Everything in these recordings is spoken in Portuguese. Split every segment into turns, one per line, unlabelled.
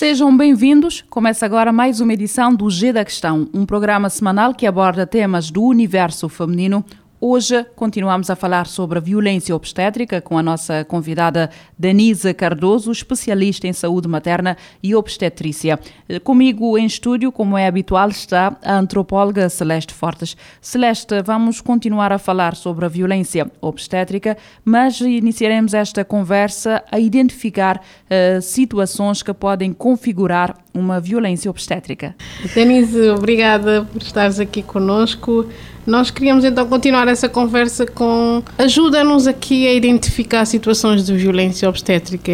Sejam bem-vindos. Começa agora mais uma edição do G da Questão, um programa semanal que aborda temas do universo feminino Hoje continuamos a falar sobre a violência obstétrica com a nossa convidada Denise Cardoso, especialista em saúde materna e obstetrícia. Comigo em estúdio, como é habitual, está a antropóloga Celeste Fortes. Celeste, vamos continuar a falar sobre a violência obstétrica, mas iniciaremos esta conversa a identificar uh, situações que podem configurar uma violência obstétrica.
Denise, obrigada por estares aqui conosco. Nós queríamos então continuar essa conversa com. Ajuda-nos aqui a identificar situações de violência obstétrica.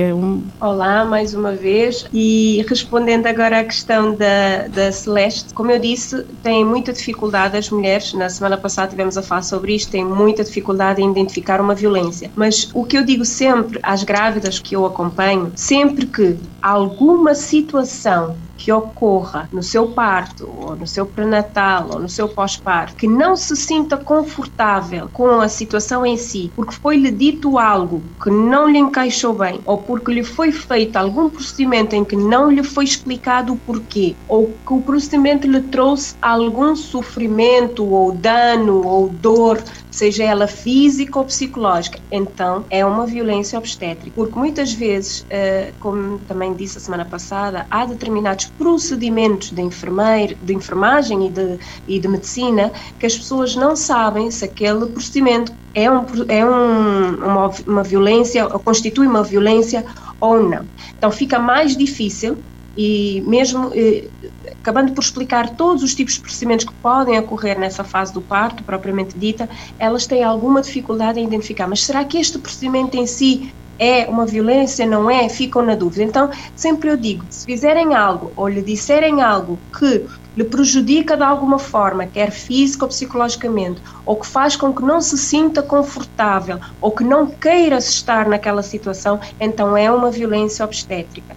Olá, mais uma vez. E respondendo agora à questão da, da Celeste, como eu disse, tem muita dificuldade as mulheres, na semana passada tivemos a falar sobre isto, têm muita dificuldade em identificar uma violência. Mas o que eu digo sempre às grávidas que eu acompanho, sempre que alguma situação que ocorra no seu parto, ou no seu pré-natal, ou no seu pós-parto, que não se sinta confortável com a situação em si, porque foi-lhe dito algo que não lhe encaixou bem, ou porque lhe foi feito algum procedimento em que não lhe foi explicado o porquê, ou que o procedimento lhe trouxe algum sofrimento, ou dano, ou dor, seja ela física ou psicológica, então é uma violência obstétrica. Porque muitas vezes, eh, como também disse a semana passada, há determinados procedimentos de, enfermeiro, de enfermagem e de, e de medicina que as pessoas não sabem se aquele procedimento é, um, é um, uma, uma violência, ou constitui uma violência ou não. Então fica mais difícil e mesmo eh, acabando por explicar todos os tipos de procedimentos que podem ocorrer nessa fase do parto, propriamente dita, elas têm alguma dificuldade em identificar. Mas será que este procedimento em si é uma violência, não é? Ficam na dúvida. Então, sempre eu digo, se fizerem algo ou lhe disserem algo que lhe prejudica de alguma forma, quer física ou psicologicamente, ou que faz com que não se sinta confortável ou que não queira estar naquela situação, então é uma violência obstétrica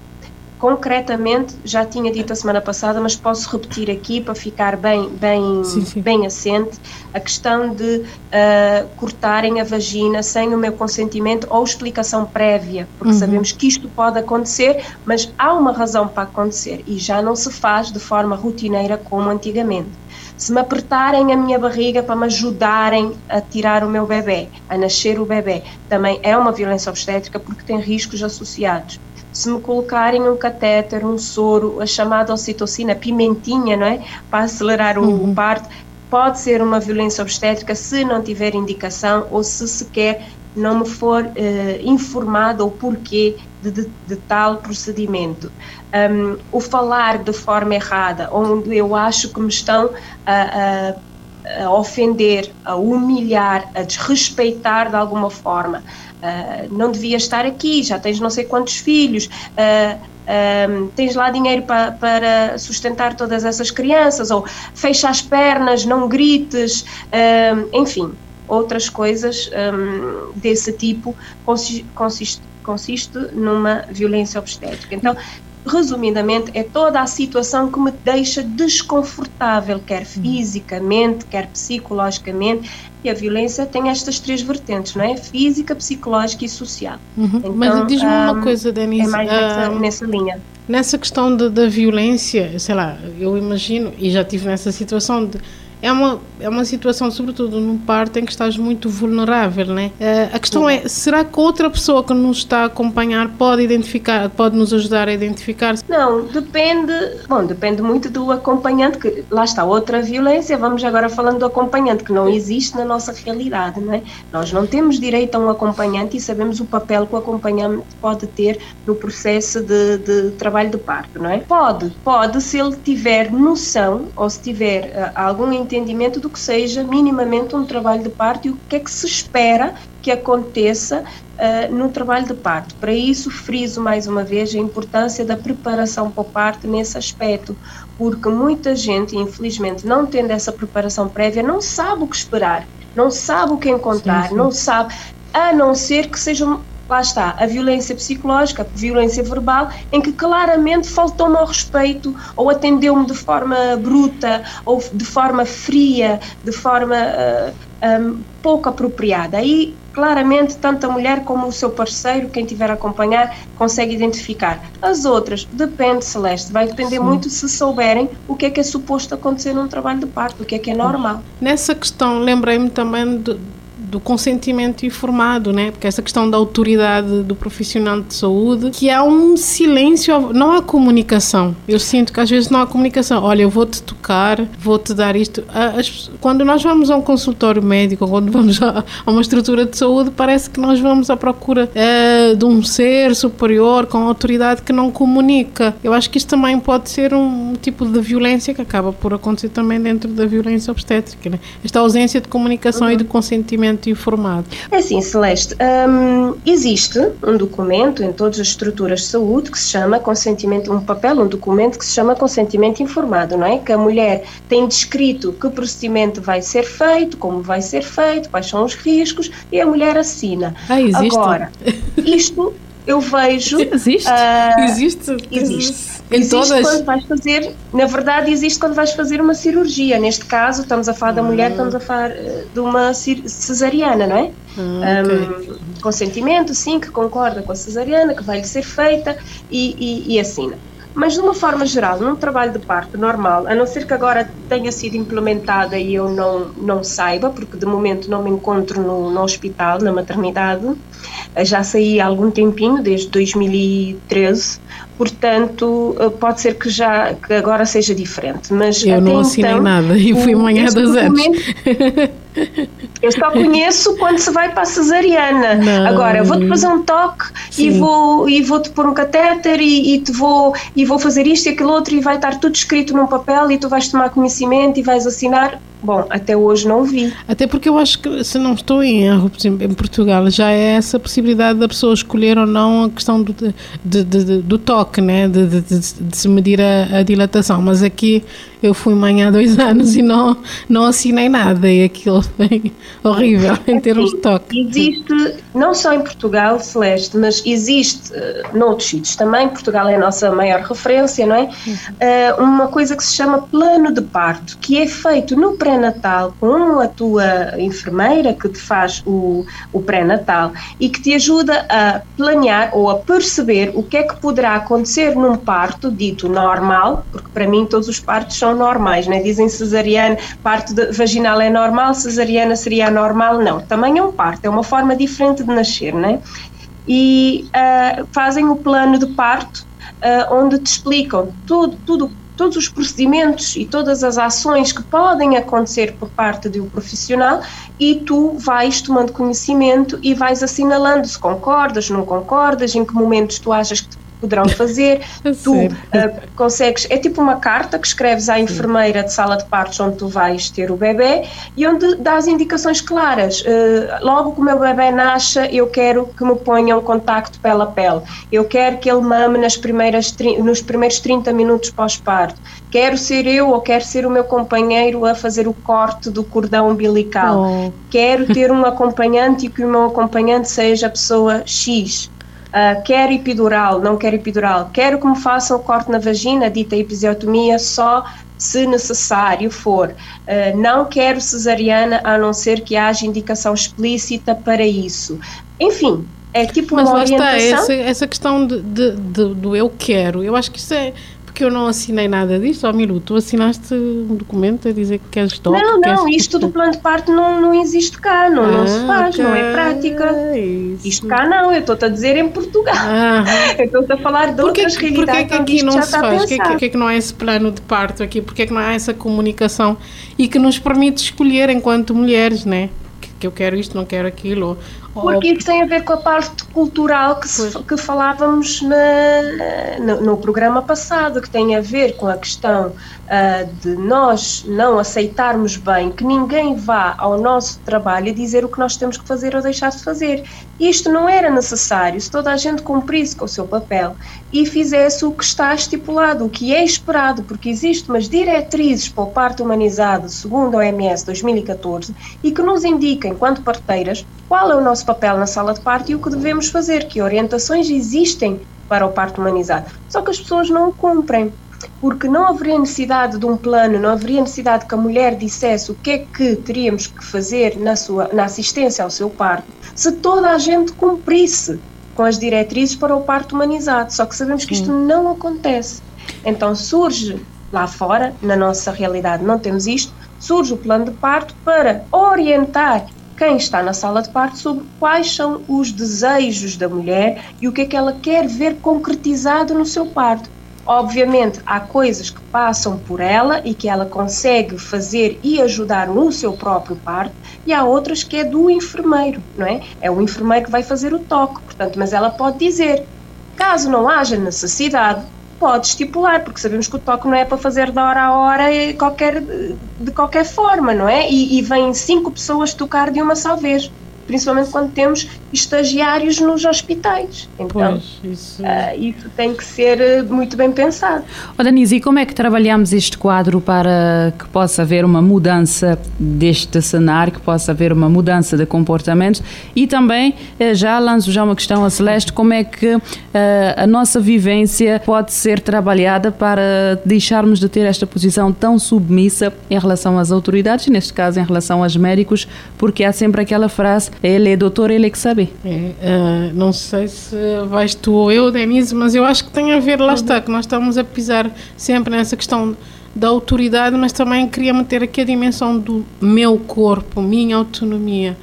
concretamente já tinha dito a semana passada, mas posso repetir aqui para ficar bem, bem, sim, sim. bem assente, a questão de uh, cortarem a vagina sem o meu consentimento ou explicação prévia, porque uhum. sabemos que isto pode acontecer, mas há uma razão para acontecer e já não se faz de forma rotineira como antigamente. Se me apertarem a minha barriga para me ajudarem a tirar o meu bebê, a nascer o bebê, também é uma violência obstétrica porque tem riscos associados se me colocarem um catéter, um soro, a chamada ocitocina, pimentinha, não é? Para acelerar o, uhum. parto, pode ser uma violência obstétrica se não tiver indicação ou se sequer não me for uh, informado o porquê de, de, de, tal procedimento. Um, o falar de forma errada, onde eu acho que me estão a, a, a ofender, a humilhar, a desrespeitar de alguma forma, Uh, não devia estar aqui, já tens não sei quantos filhos, uh, tens lá dinheiro pa, para sustentar todas essas crianças, ou fecha as pernas, não grites, enfim, outras coisas um, desse tipo consiste, consiste numa violência obstétrica. Então, resumidamente, é toda a situação que me deixa desconfortável, quer fisicamente, quer psicologicamente, e a violência tem estas três vertentes, não é? Física, psicológica e social.
Uhum. Então, Mas diz-me um, uma coisa, Denise.
É mais nessa, um, nessa linha.
Nessa questão de, da violência, sei lá, eu imagino, e já tive nessa situação de é uma, é uma situação, sobretudo num parto, em que estás muito vulnerável, né? Uh, a questão é, será que outra pessoa que nos está a acompanhar pode identificar, pode nos ajudar a identificar?
Não, depende, bom, depende muito do acompanhante, que lá está, outra violência, vamos agora falando do acompanhante, que não existe na nossa realidade, não é? Nós não temos direito a um acompanhante e sabemos o papel que o acompanhante pode ter no processo de, de trabalho de parto, não é? Pode, pode, se ele tiver noção ou se tiver uh, algum entendimento do que seja minimamente um trabalho de parto e o que é que se espera que aconteça uh, no trabalho de parto. Para isso, friso mais uma vez a importância da preparação para o parto nesse aspecto, porque muita gente, infelizmente, não tendo essa preparação prévia, não sabe o que esperar, não sabe o que encontrar, sim, sim. não sabe, a não ser que seja lá está, a violência psicológica, a violência verbal, em que claramente faltou-me ao respeito, ou atendeu-me de forma bruta, ou de forma fria, de forma uh, um, pouco apropriada. Aí, claramente, tanto a mulher como o seu parceiro, quem tiver a acompanhar, consegue identificar. As outras, depende, Celeste, vai depender Sim. muito se souberem o que é que é suposto acontecer num trabalho de parto, o que é que é normal.
Nessa questão, lembrei-me também de do consentimento informado, né? Porque essa questão da autoridade do profissional de saúde, que há um silêncio, não há comunicação. Eu sinto que às vezes não há comunicação. Olha, eu vou-te tocar, vou-te dar isto. Quando nós vamos a um consultório médico, quando vamos a, uma estrutura de saúde, parece que nós vamos à procura é, de um ser superior com autoridade que não comunica. Eu acho que isto também pode ser um tipo de violência que acaba por acontecer também dentro da violência obstétrica, né? Esta ausência de comunicação uhum. e de consentimento informado?
É assim, Celeste, um, existe um documento em todas as estruturas de saúde que se chama consentimento, um papel, um documento que se chama consentimento informado, não é? Que a mulher tem descrito que procedimento vai ser feito, como vai ser feito, quais são os riscos e a mulher assina.
Ah, existe.
Agora, isto eu vejo.
Existe? Uh, existe.
Existe. Em existe todas? quando vais fazer, na verdade, existe quando vais fazer uma cirurgia. Neste caso, estamos a falar da mulher, estamos a falar eh, de uma cesariana, não é? Ah, okay. um, consentimento, sim, que concorda com a cesariana, que vai lhe ser feita e, e, e assina. Mas, de uma forma geral, num trabalho de parto normal, a não ser que agora tenha sido implementada e eu não, não saiba, porque de momento não me encontro no, no hospital, na maternidade, já saí há algum tempinho, desde 2013, portanto pode ser que já que agora seja diferente. Mas
eu não assinei então, nada e fui manhã das anos.
Eu só conheço quando se vai para a cesariana. Não. Agora, vou-te fazer um toque Sim. e vou e vou-te pôr um catéter e, e, te vou e vou fazer isto e aquilo outro e vai estar tudo escrito num papel e tu vais tomar conhecimento e vais assinar. Bom, até hoje não vi.
Até porque eu acho que, se não estou em erro, em Portugal já é essa possibilidade da pessoa escolher ou não a questão do, de, de, de, do toque, né? de, de, se medir a, a, dilatação. Mas aqui eu fui mãe há dois anos e não, não assinei nada e aquilo foi horrível em termos de toque.
Existe, não só em Portugal, Celeste, mas existe uh, noutros sítios também, Portugal é a nossa maior referência, não é? Uh, uma coisa que se chama plano de parto, que é feito no pré pré-natal com a tua enfermeira que te faz o, o pré-natal e que te ajuda a planear ou a perceber o que é que poderá acontecer num parto dito normal, porque para mim todos os partos são normais, né? dizem cesariana, parto vaginal é normal, cesariana seria anormal, não, também é um parto, é uma forma diferente de nascer, né? E uh, fazem o plano de parto uh, onde te explicam tudo, tudo todos os procedimentos e todas as ações que podem acontecer por parte um profissional e tu vais tomando conhecimento e vais assinalando se concordas, não concordas, em que momentos tu achas que poderão fazer. tu uh, consegues, é tipo uma carta que escreves à enfermeira de sala de partos onde tu vais ter o bebê e onde dás indicações claras. Uh, logo que o meu bebê nasce, eu quero que me ponham contacto pele a pele. Eu quero que ele mame nas primeiras, nos primeiros 30 minutos pós-parto. Quero ser eu ou quero ser o meu companheiro a fazer o corte do cordão umbilical. Oh. Quero ter um acompanhante e que o meu acompanhante seja a pessoa X Uh, quero epidural, não quero epidural, quero que me façam o corte na vagina, dita episiotomia, só se necessário for. Uh, não quero cesariana, a não ser que haja indicação explícita para isso. Enfim, é tipo
Mas
uma
lá
orientação.
Está, essa, essa questão de, de, de, do eu quero, eu acho que isso é porque eu não assinei nada disso, ó Milu, tu assinaste um documento a dizer que queres stop?
Não, não,
queres...
isto do plano de parto não, não existe cá, não, ah, não se ah, faz, okay. não é prática. Isso. Isto cá não, eu estou-te a dizer em Portugal. Ah. eu estou-te a falar de
porquê,
outras realidades.
Porquê que aqui não se faz? Porquê, porquê que não há esse plano de parto aqui? Porquê que não há essa comunicação e que nos permite escolher enquanto mulheres, né? Que eu quero isto, não quero aquilo, ou,
Porque isso tem a ver com a parte cultural que, se, que falávamos na, no, no, programa passado, que tem a ver com a questão uh, de nós não aceitarmos bem que ninguém vá ao nosso trabalho e dizer o que nós temos que fazer ou deixar de fazer. Isto não era necessário se toda a gente cumprisse com o seu papel e fizesse o que está estipulado, o que é esperado, porque existem umas diretrizes para o parto humanizado, segundo a OMS 2014, e que nos indicam, enquanto parteiras, qual é o nosso papel na sala de parto e o que devemos fazer, que orientações existem para o parto humanizado. Só que as pessoas não o cumprem porque não haveria necessidade de um plano, não haveria necessidade que a mulher dissesse o que é que teríamos que fazer na, sua, na assistência ao seu parto, se toda a gente cumprisse com as diretrizes para o parto humanizado. Só que sabemos que isto não acontece. Então surge lá fora, na nossa realidade não temos isto, surge o plano de parto para orientar quem está na sala de parto sobre quais são os desejos da mulher e o que é que ela quer ver concretizado no seu parto. Obviamente, há coisas que passam por ela e que ela consegue fazer e ajudar no seu próprio parto, e há outras que é do enfermeiro, não é? É o enfermeiro que vai fazer o toque, portanto, mas ela pode dizer, caso não haja necessidade, pode estipular, porque sabemos que o toque não é para fazer de hora a hora qualquer, de qualquer forma, não é? E, e vêm cinco pessoas tocar de uma só vez principalmente quando temos estagiários nos hospitais. Então, pois, isso... Uh, isso... tem que ser eh, muito bem pensado.
Oh, Denise, e como é que trabalhamos este quadro para que possa haver uma mudança deste cenário, que possa haver uma mudança de comportamentos e também, eh, já lanço já uma questão a Celeste, como é que uh, a nossa vivência pode ser trabalhada para deixarmos de ter esta posição tão submissa em relação às autoridades, neste caso em relação aos médicos, porque há sempre aquela frase ele é doutor, ele é que sabe.
É, uh, não sei se vais tu ou eu, Denise, mas eu acho que tem a ver, lá está, que nós estamos a pisar sempre nessa questão da autoridade, mas também queria meter aqui a dimensão do meu corpo, minha autonomia.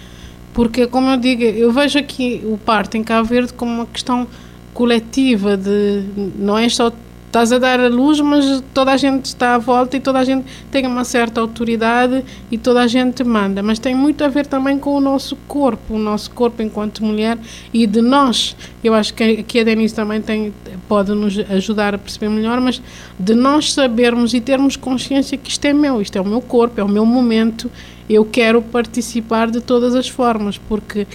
Porque, como eu digo, eu vejo aqui o parto em Cabo Verde como uma questão coletiva, de não é só estás a dar a luz, mas toda a gente está à volta e toda a gente tem uma certa autoridade e toda a gente manda. Mas tem muito a ver também com o nosso corpo, o nosso corpo enquanto mulher e de nós. Eu acho que aqui a Denise também tem, pode nos ajudar a perceber melhor, mas de nós sabermos e termos consciência que isto é meu, isto é o meu corpo, é o meu momento, eu quero participar de todas as formas, porque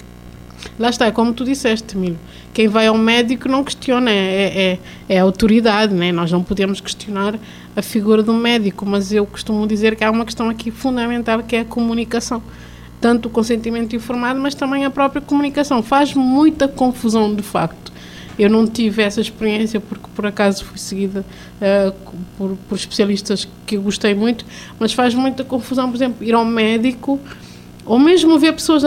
lá está, é como tu disseste, Milo quem vai ao médico não questiona, é, é, é autoridade, né? nós não podemos questionar a figura do médico, mas eu costumo dizer que há uma questão aqui fundamental que é a comunicação. Tanto o consentimento informado, mas também a própria comunicação. Faz muita confusão, de facto. Eu não tive essa experiência porque, por acaso, fui seguida uh, por, por especialistas que eu gostei muito, mas faz muita confusão, por exemplo, ir ao médico ou mesmo ver pessoas.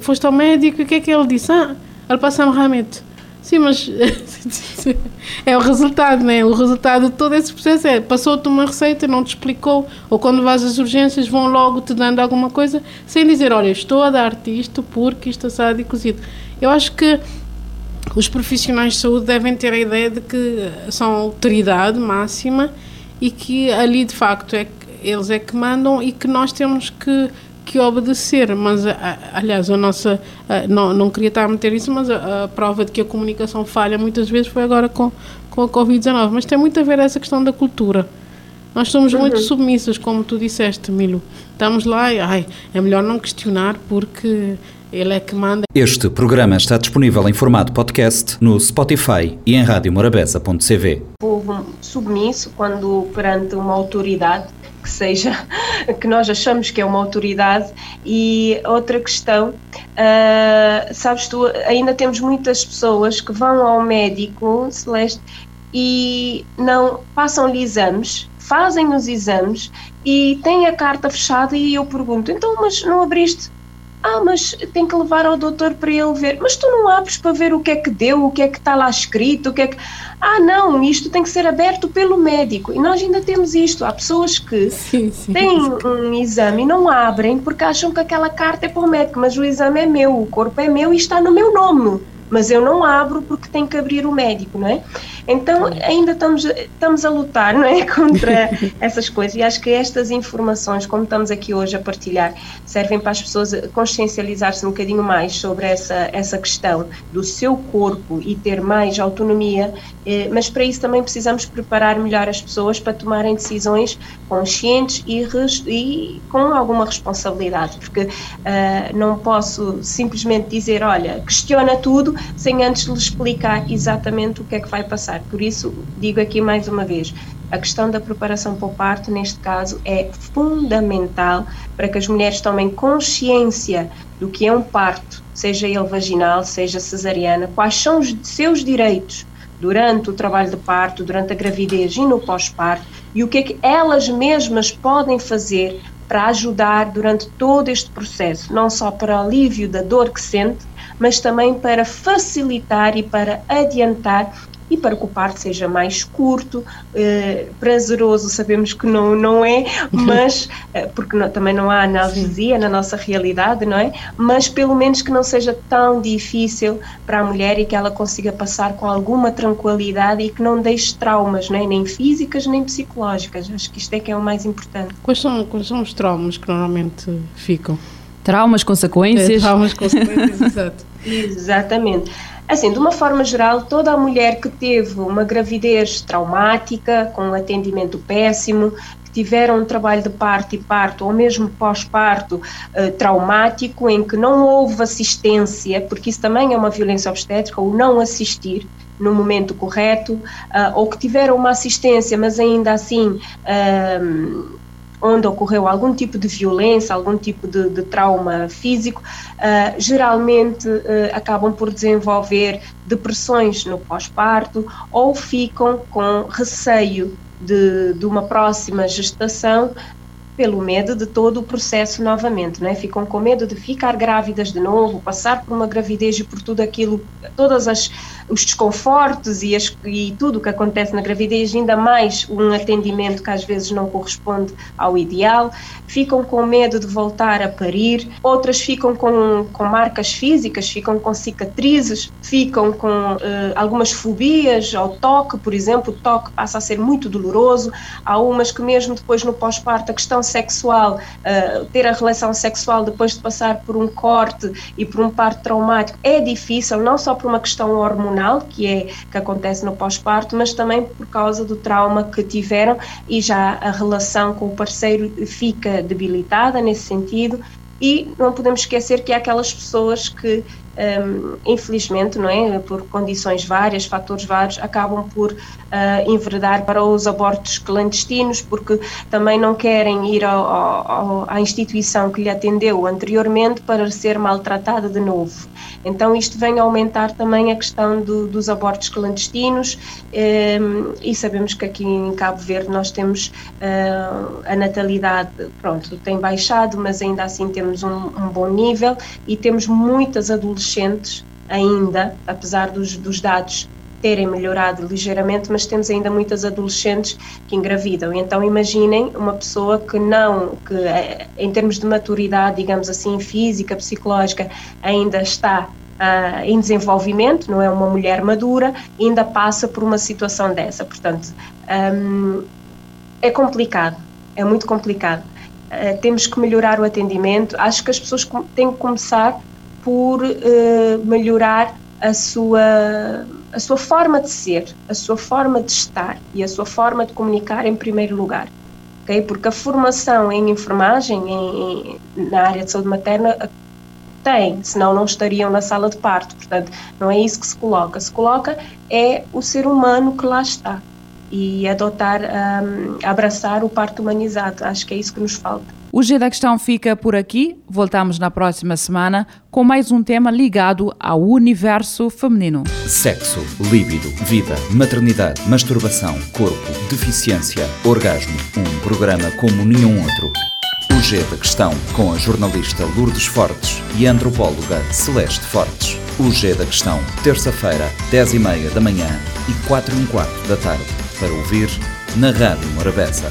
Foste ao médico e o que é que ele disse? Ah, ele passa-me realmente. Sim, mas é o resultado, né? O resultado de todo esse processo é passou-te uma receita, não te explicou, ou quando vais às urgências vão logo te dando alguma coisa sem dizer, olha, estou a dar-te isto porque isto assado e cozido. Eu acho que os profissionais de saúde devem ter a ideia de que são autoridade máxima e que ali de facto é eles é que mandam e que nós temos que que obedecer, mas aliás, a nossa, não, não queria estar a meter isso, mas a, a, prova de que a comunicação falha muitas vezes foi agora com, com a Covid-19, mas tem muito a ver essa questão da cultura. Nós somos uhum. muito submissas, como tu disseste, Milo. Estamos lá e ai, é melhor não questionar porque ele é que manda.
Este programa está disponível em formato podcast no Spotify e em radiomorabeza.cv.
Povo submisso quando perante uma autoridade que seja, que nós achamos que é uma autoridade. E outra questão, uh, sabes tu, ainda temos muitas pessoas que vão ao médico, Celeste, e não passam-lhe exames, fazem os exames e têm a carta fechada e eu pergunto, então mas não abriste ah, mas tem que levar ao doutor para ele ver. Mas tu não abres para ver o que é que deu, o que é que está lá escrito, o que é que. Ah, não, isto tem que ser aberto pelo médico. E nós ainda temos isto. Há pessoas que sim, sim, têm um exame e não abrem porque acham que aquela carta é para o médico, mas o exame é meu, o corpo é meu e está no meu nome. Mas eu não abro porque tem que abrir o médico, não é? Então ainda estamos, estamos a lutar não é? contra essas coisas e acho que estas informações, como estamos aqui hoje a partilhar, servem para as pessoas consciencializar-se um bocadinho mais sobre essa, essa questão do seu corpo e ter mais autonomia, eh, mas para isso também precisamos preparar melhor as pessoas para tomarem decisões conscientes e, e com alguma responsabilidade, porque uh, não posso simplesmente dizer, olha, questiona tudo sem antes lhe explicar exatamente o que é que vai passar. Por isso, digo aqui mais uma vez, a questão da preparação para o parto, neste caso, é fundamental para que as mulheres tomem consciência do que é um parto, seja ele vaginal, seja cesariana, quais são os seus direitos durante o trabalho de parto, durante a gravidez e no pós-parto, e o que é que elas mesmas podem fazer para ajudar durante todo este processo, não só para alívio da dor que sente, mas também para facilitar e para adiantar e para que o parto seja mais curto, eh, prazeroso, sabemos que não, não é, mas, eh, porque não, também não há analgesia na nossa realidade, não é? Mas pelo menos que não seja tão difícil para a mulher e que ela consiga passar com alguma tranquilidade e que não deixe traumas, não é? nem físicas nem psicológicas. Acho que isto é que é o mais importante.
Quais são, quais são os traumas que normalmente ficam?
Traumas, consequências?
É, traumas, consequências, exato.
Exatamente. Assim, de uma forma geral, toda a mulher que teve uma gravidez traumática, com um atendimento péssimo, que tiveram um trabalho de parto e parto, ou mesmo pós-parto uh, traumático, em que não houve assistência, porque isso também é uma violência obstétrica, ou não assistir no momento correto, uh, ou que tiveram uma assistência, mas ainda assim. Uh, onde ocorreu algum tipo de violência, algum tipo de, de trauma físico, uh, geralmente uh, acabam por desenvolver depressões no pós-parto ou ficam com receio de, de uma próxima gestação pelo medo de todo o processo novamente, né? Ficam com medo de ficar grávidas de novo, passar por uma gravidez e por tudo aquilo, todas as os desconfortos e, as, e tudo o que acontece na gravidez, ainda mais um atendimento que às vezes não corresponde ao ideal, ficam com medo de voltar a parir, outras ficam com, com marcas físicas, ficam com cicatrizes, ficam com uh, algumas fobias ao toque, por exemplo, o toque passa a ser muito doloroso, há umas que mesmo depois no pós-parto a questão sexual, uh, ter a relação sexual depois de passar por um corte e por um parto traumático é difícil, não só por uma questão hormonal, hormonal, que é que acontece no pós-parto, mas também por causa do trauma que tiveram e já a relação com o parceiro fica debilitada nesse sentido. E não podemos esquecer que há aquelas pessoas que um, infelizmente, não é, por condições várias, fatores vários, acabam por uh, para os abortos clandestinos, porque também não querem ir ao, ao, à instituição que lhe atendeu anteriormente para ser maltratada de novo. Então, isto vem aumentar também a questão do, dos abortos clandestinos, um, e sabemos que aqui em Cabo Verde nós temos uh, a natalidade, pronto, tem baixado, mas ainda assim temos um, um bom nível e temos muitas adolescentes adolescentes ainda, apesar dos, dos dados terem melhorado ligeiramente, mas temos ainda muitas adolescentes que engravidam. Então imaginem uma pessoa que não, que eh, em termos de maturidade, digamos assim, física, psicológica, ainda está uh, em desenvolvimento, não é uma mulher madura, ainda passa por uma situação dessa. Portanto, um, é complicado, é muito complicado. Uh, temos que melhorar o atendimento. Acho que as pessoas têm que começar por uh, melhorar a sua, a sua forma de ser, a sua forma de estar e a sua forma de comunicar em primeiro lugar. Okay? Porque a formação em enfermagem, em, em, na área de saúde materna, tem, senão não estariam na sala de parto. Portanto, não é isso que se coloca. Se coloca é o ser humano que lá está e adotar, um, abraçar o parto humanizado. Acho que é isso que nos falta.
O G da Questão fica por aqui. Voltamos na próxima semana com mais um tema ligado ao universo feminino.
Sexo, líbido, vida, maternidade, masturbação, corpo, deficiência, orgasmo. Um programa como nenhum outro. O G da Questão com a jornalista Lourdes Fortes e a antropóloga Celeste Fortes. O G da Questão, terça-feira, 10 e meia da manhã e 4 e um quarto da tarde. Para ouvir na Rádio Morabeza.